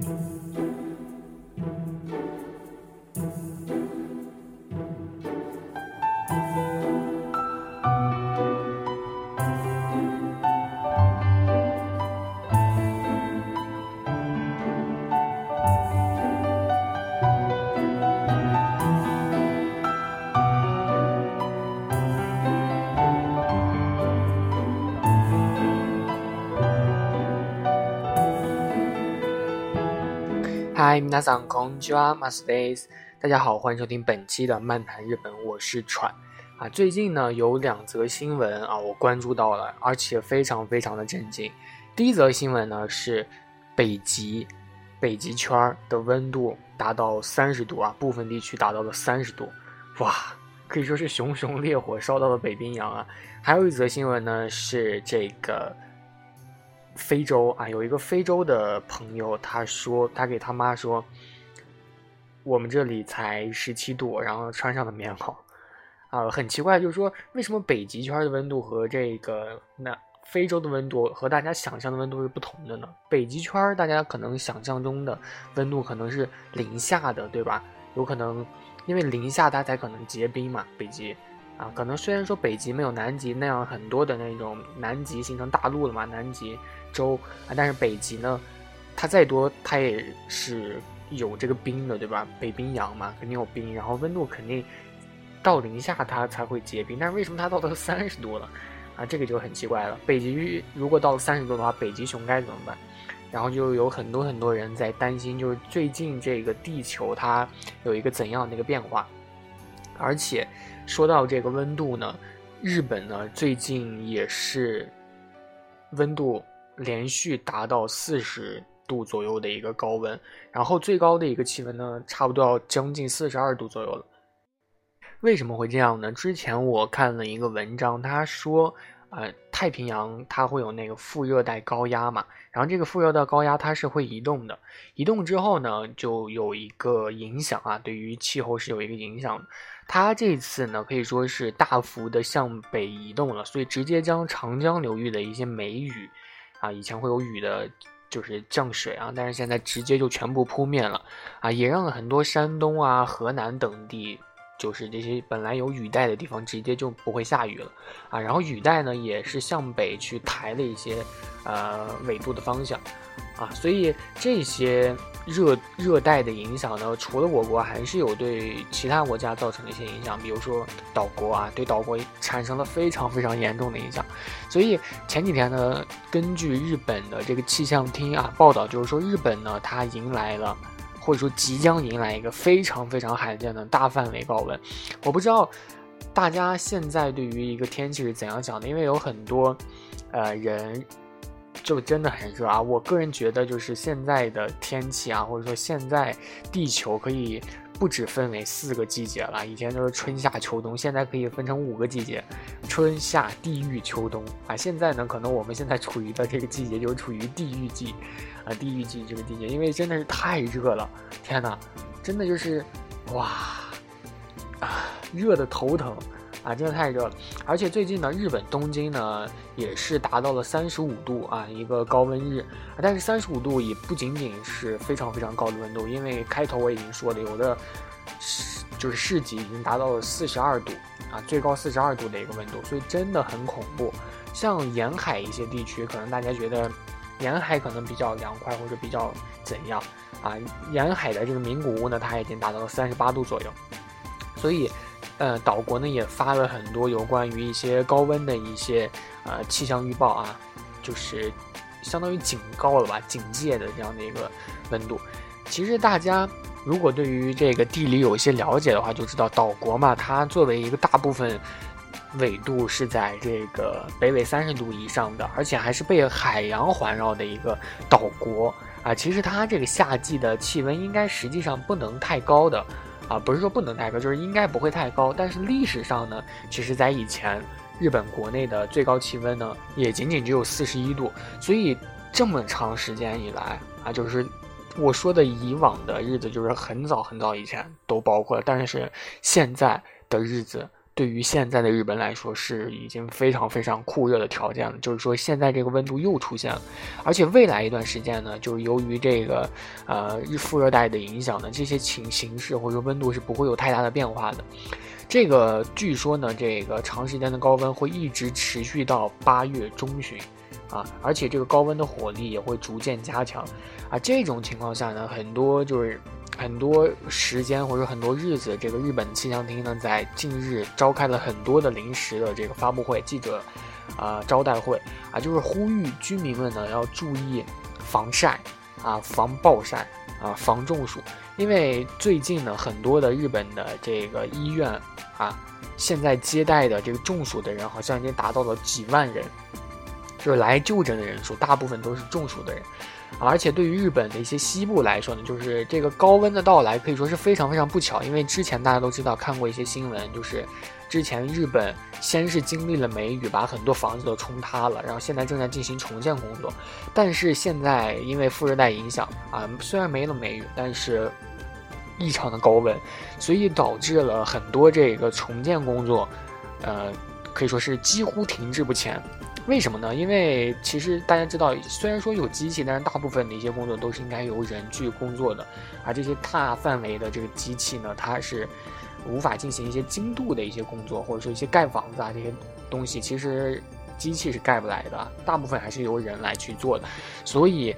Música 嗨，皆さんこんにちは、マスです。大家好，欢迎收听本期的漫谈日本，我是川。啊，最近呢有两则新闻啊，我关注到了，而且非常非常的震惊。第一则新闻呢是北极，北极圈的温度达到三十度啊，部分地区达到了三十度，哇，可以说是熊熊烈火烧到了北冰洋啊。还有一则新闻呢是这个。 非洲啊，有一个非洲的朋友，他说他给他妈说，我们这里才十七度，然后穿上了棉袄，啊，很奇怪，就是说为什么北极圈的温度和这个那非洲的温度和大家想象的温度是不同的呢？北极圈大家可能想象中的温度可能是零下的，对吧？有可能因为零下它才可能结冰嘛，北极。啊，可能虽然说北极没有南极那样很多的那种南极形成大陆了嘛，南极洲啊，但是北极呢，它再多它也是有这个冰的，对吧？北冰洋嘛，肯定有冰，然后温度肯定到零下它才会结冰，但是为什么它到了三十度了？啊，这个就很奇怪了。北极如果到了三十度的话，北极熊该怎么办？然后就有很多很多人在担心，就是最近这个地球它有一个怎样的一个变化，而且。说到这个温度呢，日本呢最近也是温度连续达到四十度左右的一个高温，然后最高的一个气温呢，差不多要将近四十二度左右了。为什么会这样呢？之前我看了一个文章，他说。呃，太平洋它会有那个副热带高压嘛，然后这个副热带高压它是会移动的，移动之后呢，就有一个影响啊，对于气候是有一个影响。它这次呢可以说是大幅的向北移动了，所以直接将长江流域的一些梅雨啊，以前会有雨的，就是降水啊，但是现在直接就全部扑灭了啊，也让很多山东啊、河南等地。就是这些本来有雨带的地方，直接就不会下雨了啊。然后雨带呢，也是向北去抬了一些，呃，纬度的方向啊。所以这些热热带的影响呢，除了我国，还是有对其他国家造成的一些影响。比如说岛国啊，对岛国产生了非常非常严重的影响。所以前几天呢，根据日本的这个气象厅啊报道，就是说日本呢，它迎来了。或者说即将迎来一个非常非常罕见的大范围高温，我不知道大家现在对于一个天气是怎样想的，因为有很多呃人就真的很热啊。我个人觉得就是现在的天气啊，或者说现在地球可以不止分为四个季节了，以前都是春夏秋冬，现在可以分成五个季节：春夏地狱秋冬啊。现在呢，可能我们现在处于的这个季节就是处于地狱季。啊，地狱季这个季节，因为真的是太热了，天哪，真的就是，哇，啊，热的头疼，啊，真的太热了。而且最近呢，日本东京呢也是达到了三十五度啊，一个高温日。但是三十五度也不仅仅是非常非常高的温度，因为开头我已经说了，有的市就是市级已经达到了四十二度啊，最高四十二度的一个温度，所以真的很恐怖。像沿海一些地区，可能大家觉得。沿海可能比较凉快，或者比较怎样啊？沿海的这个名古屋呢，它已经达到了三十八度左右，所以，呃，岛国呢也发了很多有关于一些高温的一些呃气象预报啊，就是相当于警告了吧，警戒的这样的一个温度。其实大家如果对于这个地理有一些了解的话，就知道岛国嘛，它作为一个大部分。纬度是在这个北纬三十度以上的，而且还是被海洋环绕的一个岛国啊。其实它这个夏季的气温应该实际上不能太高的啊，不是说不能太高，就是应该不会太高。但是历史上呢，其实在以前日本国内的最高气温呢，也仅仅只有四十一度。所以这么长时间以来啊，就是我说的以往的日子，就是很早很早以前都包括了。但是现在的日子。对于现在的日本来说是已经非常非常酷热的条件了。就是说，现在这个温度又出现了，而且未来一段时间呢，就是由于这个呃日副热带的影响呢，这些情形势或者说温度是不会有太大的变化的。这个据说呢，这个长时间的高温会一直持续到八月中旬，啊，而且这个高温的火力也会逐渐加强，啊，这种情况下呢，很多就是很多时间或者很多日子，这个日本气象厅呢，在近日召开了很多的临时的这个发布会、记者啊招待会，啊，就是呼吁居民们呢要注意防晒，啊，防暴晒，啊，防中暑。因为最近呢，很多的日本的这个医院啊，现在接待的这个中暑的人好像已经达到了几万人，就是来就诊的人数，大部分都是中暑的人。而且对于日本的一些西部来说呢，就是这个高温的到来可以说是非常非常不巧。因为之前大家都知道看过一些新闻，就是之前日本先是经历了梅雨，把很多房子都冲塌了，然后现在正在进行重建工作。但是现在因为副热带影响啊，虽然没了梅雨，但是异常的高温，所以导致了很多这个重建工作，呃，可以说是几乎停滞不前。为什么呢？因为其实大家知道，虽然说有机器，但是大部分的一些工作都是应该由人去工作的。而这些大范围的这个机器呢，它是无法进行一些精度的一些工作，或者说一些盖房子啊这些东西，其实机器是盖不来的。大部分还是由人来去做的。所以，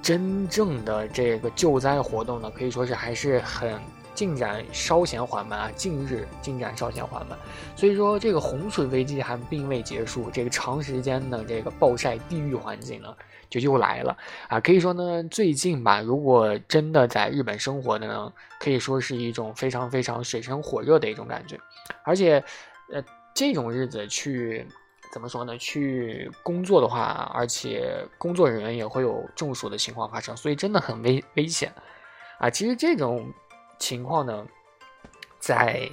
真正的这个救灾活动呢，可以说是还是很。进展稍显缓慢啊，近日进展稍显缓慢，所以说这个洪水危机还并未结束，这个长时间的这个暴晒地域环境呢就又来了啊！可以说呢，最近吧，如果真的在日本生活的呢，可以说是一种非常非常水深火热的一种感觉，而且，呃，这种日子去怎么说呢？去工作的话，而且工作人员也会有中暑的情况发生，所以真的很危危险啊！其实这种。情况呢，在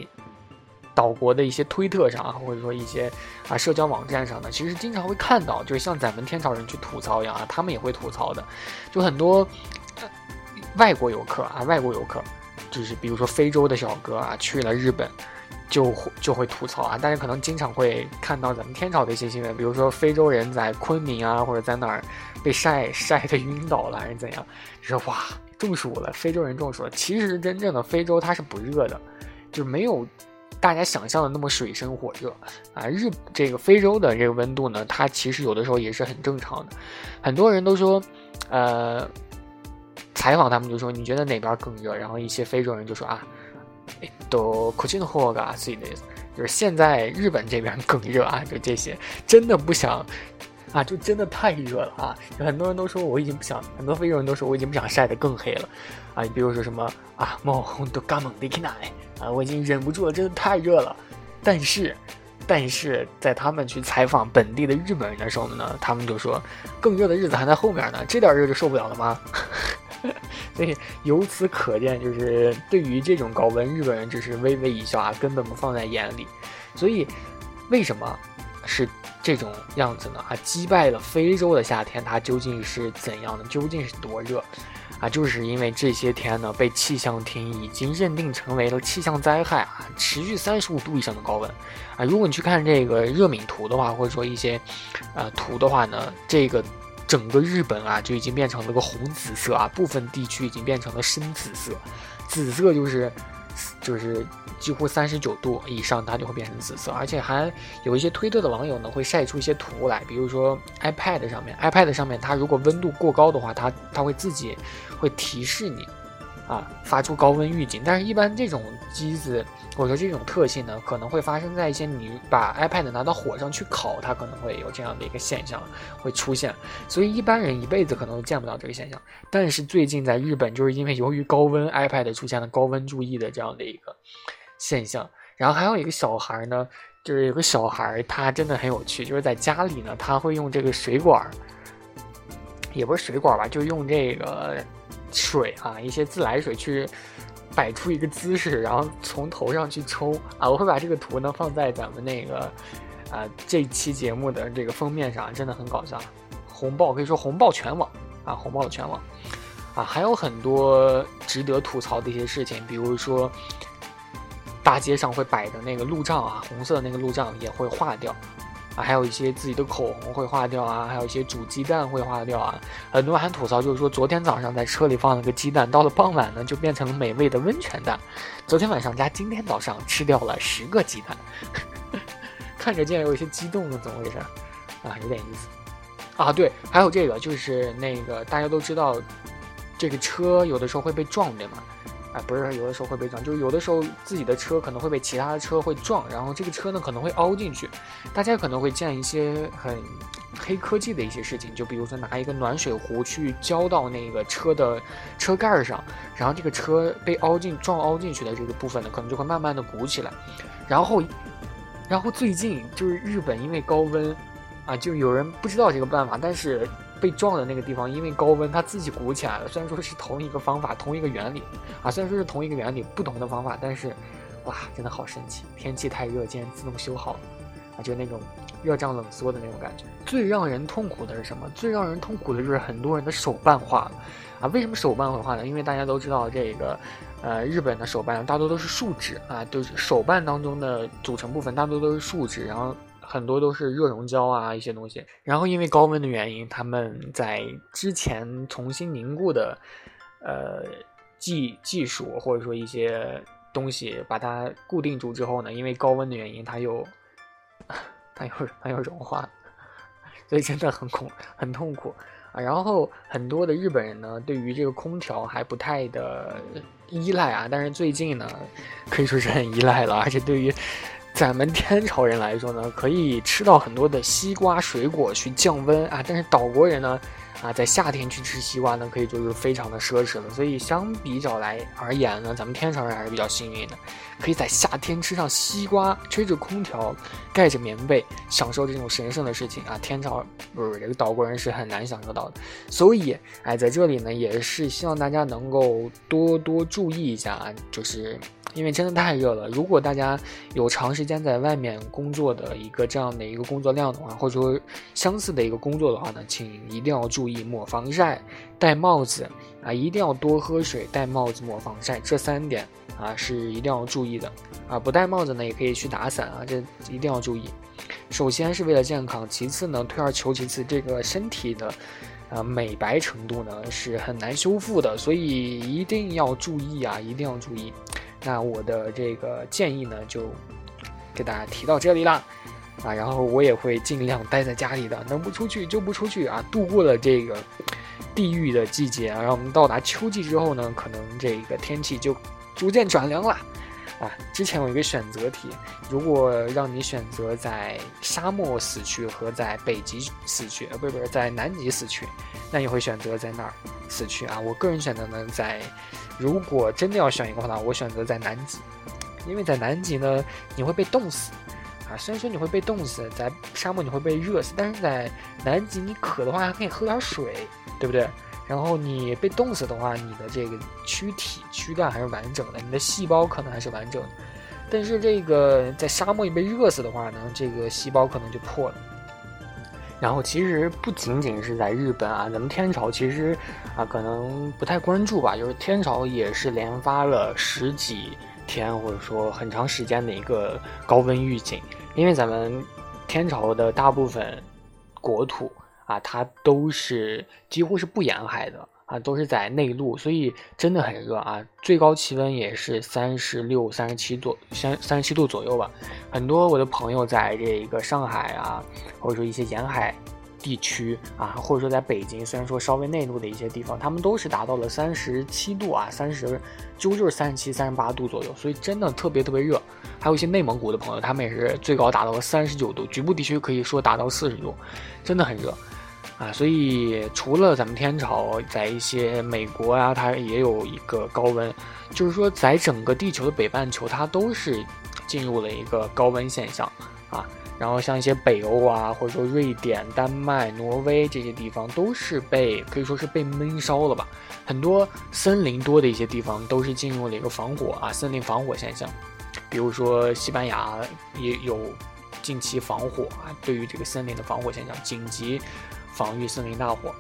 岛国的一些推特上啊，或者说一些啊社交网站上呢，其实经常会看到，就像咱们天朝人去吐槽一样啊，他们也会吐槽的，就很多外国游客啊，外国游客，就是比如说非洲的小哥啊，去了日本，就就会吐槽啊，大家可能经常会看到咱们天朝的一些新闻，比如说非洲人在昆明啊，或者在哪儿被晒晒的晕倒了，还是怎样，就说哇。中暑了，非洲人中暑了。其实真正的非洲它是不热的，就是没有大家想象的那么水深火热啊。日这个非洲的这个温度呢，它其实有的时候也是很正常的。很多人都说，呃，采访他们就说你觉得哪边更热？然后一些非洲人就说啊，都可劲火噶，所以就是现在日本这边更热啊，就这些，真的不想。啊，就真的太热了啊！很多人都说我已经不想，很多非洲人都说我已经不想晒得更黑了，啊，你比如说什么啊，冒红都干猛的奶啊，我已经忍不住了，真的太热了。但是，但是在他们去采访本地的日本人的时候呢，他们就说更热的日子还在后面呢，这点热就受不了了吗？所以由此可见，就是对于这种高温，日本人只是微微一笑啊，根本不放在眼里。所以，为什么是？这种样子呢，啊，击败了非洲的夏天，它究竟是怎样的？究竟是多热？啊，就是因为这些天呢，被气象厅已经认定成为了气象灾害啊，持续三十五度以上的高温，啊，如果你去看这个热敏图的话，或者说一些，呃，图的话呢，这个整个日本啊就已经变成了个红紫色啊，部分地区已经变成了深紫色，紫色就是。就是几乎三十九度以上，它就会变成紫色，而且还有一些推特的网友呢，会晒出一些图来，比如说 iPad 上面，iPad 上面它如果温度过高的话，它它会自己会提示你。啊，发出高温预警，但是一般这种机子或者说这种特性呢，可能会发生在一些你把 iPad 拿到火上去烤，它可能会有这样的一个现象会出现，所以一般人一辈子可能都见不到这个现象。但是最近在日本，就是因为由于高温，iPad 出现了高温注意的这样的一个现象。然后还有一个小孩呢，就是有个小孩，他真的很有趣，就是在家里呢，他会用这个水管，也不是水管吧，就用这个。水啊，一些自来水去摆出一个姿势，然后从头上去抽啊！我会把这个图呢放在咱们那个啊这期节目的这个封面上，真的很搞笑，红爆可以说红爆全网啊，红爆全网啊！还有很多值得吐槽的一些事情，比如说大街上会摆的那个路障啊，红色的那个路障也会化掉。啊，还有一些自己的口红会化掉啊，还有一些煮鸡蛋会化掉啊。很多人还吐槽，就是说昨天早上在车里放了个鸡蛋，到了傍晚呢就变成了美味的温泉蛋。昨天晚上加今天早上吃掉了十个鸡蛋，看着竟然有一些激动呢，怎么回事？啊，有点意思。啊，对，还有这个就是那个大家都知道，这个车有的时候会被撞，对吗？哎，不是，有的时候会被撞，就是有的时候自己的车可能会被其他的车会撞，然后这个车呢可能会凹进去。大家可能会见一些很黑科技的一些事情，就比如说拿一个暖水壶去浇到那个车的车盖上，然后这个车被凹进撞凹进去的这个部分呢，可能就会慢慢的鼓起来。然后，然后最近就是日本因为高温，啊，就有人不知道这个办法，但是。被撞的那个地方，因为高温，它自己鼓起来了。虽然说是同一个方法，同一个原理，啊，虽然说是同一个原理，不同的方法，但是，哇，真的好神奇！天气太热，竟然自动修好了，啊，就那种热胀冷缩的那种感觉。最让人痛苦的是什么？最让人痛苦的就是很多人的手办化了，啊，为什么手办会化呢？因为大家都知道这个，呃，日本的手办大多都是树脂啊，都是手办当中的组成部分大多都是树脂，然后。很多都是热熔胶啊，一些东西。然后因为高温的原因，他们在之前重新凝固的，呃，技技术或者说一些东西把它固定住之后呢，因为高温的原因，它又 它又它又融化，所以真的很恐很痛苦啊。然后很多的日本人呢，对于这个空调还不太的依赖啊，但是最近呢，可以说是很依赖了，而且对于。咱们天朝人来说呢，可以吃到很多的西瓜水果去降温啊，但是岛国人呢，啊，在夏天去吃西瓜呢，可以说是非常的奢侈了。所以相比较来而言呢，咱们天朝人还是比较幸运的，可以在夏天吃上西瓜，吹着空调，盖着棉被，享受这种神圣的事情啊。天朝不是这个岛国人是很难享受到的。所以，哎，在这里呢，也是希望大家能够多多注意一下啊，就是。因为真的太热了，如果大家有长时间在外面工作的一个这样的一个工作量的话，或者说相似的一个工作的话呢，请一定要注意抹防晒、戴帽子啊，一定要多喝水、戴帽子、抹防晒这三点啊是一定要注意的啊。不戴帽子呢，也可以去打伞啊，这一定要注意。首先是为了健康，其次呢，退而求其次，这个身体的啊美白程度呢是很难修复的，所以一定要注意啊，一定要注意。那我的这个建议呢，就给大家提到这里啦，啊，然后我也会尽量待在家里的，能不出去就不出去啊。度过了这个地狱的季节，然后我们到达秋季之后呢，可能这个天气就逐渐转凉了，啊。之前有一个选择题，如果让你选择在沙漠死去和在北极死去，呃，不是不是在南极死去，那你会选择在哪儿死去啊？我个人选择呢，在。如果真的要选一个话呢，我选择在南极，因为在南极呢，你会被冻死，啊，虽然说你会被冻死，在沙漠你会被热死，但是在南极你渴的话还可以喝点水，对不对？然后你被冻死的话，你的这个躯体躯干还是完整的，你的细胞可能还是完整的，但是这个在沙漠一被热死的话呢，这个细胞可能就破了。然后其实不仅仅是在日本啊，咱们天朝其实啊可能不太关注吧，就是天朝也是连发了十几天或者说很长时间的一个高温预警，因为咱们天朝的大部分国土啊，它都是几乎是不沿海的。啊，都是在内陆，所以真的很热啊！最高气温也是三十六、三十七度，三三十七度左右吧。很多我的朋友在这一个上海啊，或者说一些沿海地区啊，或者说在北京，虽然说稍微内陆的一些地方，他们都是达到了三十七度啊，三十几乎就是三十七、三十八度左右，所以真的特别特别热。还有一些内蒙古的朋友，他们也是最高达到了三十九度，局部地区可以说达到四十度，真的很热。啊，所以除了咱们天朝，在一些美国啊，它也有一个高温，就是说在整个地球的北半球，它都是进入了一个高温现象啊。然后像一些北欧啊，或者说瑞典、丹麦、挪威这些地方，都是被可以说是被闷烧了吧。很多森林多的一些地方，都是进入了一个防火啊，森林防火现象。比如说西班牙也有近期防火啊，对于这个森林的防火现象紧急。防御森林大火。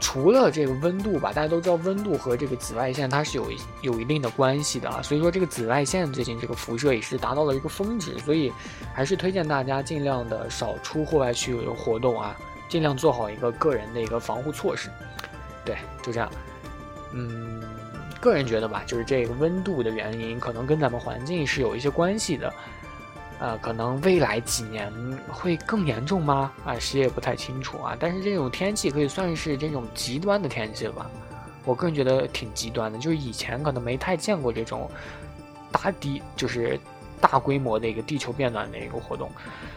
除了这个温度吧，大家都知道温度和这个紫外线它是有有一定的关系的啊，所以说这个紫外线最近这个辐射也是达到了一个峰值，所以还是推荐大家尽量的少出户外去活动啊，尽量做好一个个人的一个防护措施。对，就这样。嗯，个人觉得吧，就是这个温度的原因，可能跟咱们环境是有一些关系的。呃，可能未来几年会更严重吗？啊，谁也不太清楚啊。但是这种天气可以算是这种极端的天气了吧？我个人觉得挺极端的，就是以前可能没太见过这种打底，就是大规模的一个地球变暖的一个活动。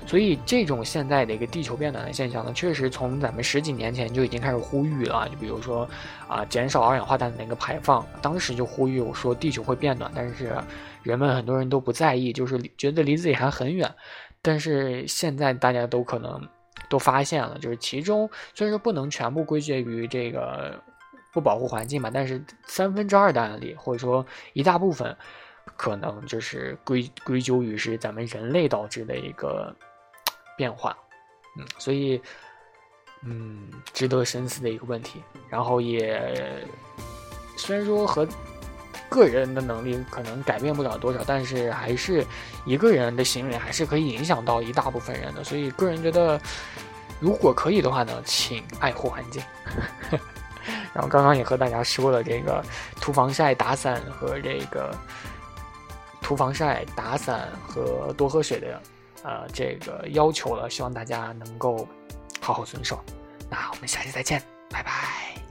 所以这种现在的一个地球变暖的现象呢，确实从咱们十几年前就已经开始呼吁了。就比如说啊，减少二氧化碳的那个排放，当时就呼吁我说地球会变暖，但是。人们很多人都不在意，就是觉得离自己还很远。但是现在大家都可能都发现了，就是其中虽然说不能全部归结于这个不保护环境吧，但是三分之二的案例或者说一大部分，可能就是归归咎于是咱们人类导致的一个变化。嗯，所以嗯，值得深思的一个问题。然后也虽然说和。个人的能力可能改变不了多少，但是还是一个人的行为还是可以影响到一大部分人的。所以个人觉得，如果可以的话呢，请爱护环境。然后刚刚也和大家说了这个涂防晒、打伞和这个涂防晒、打伞和多喝水的呃这个要求了，希望大家能够好好遵守。那我们下期再见，拜拜。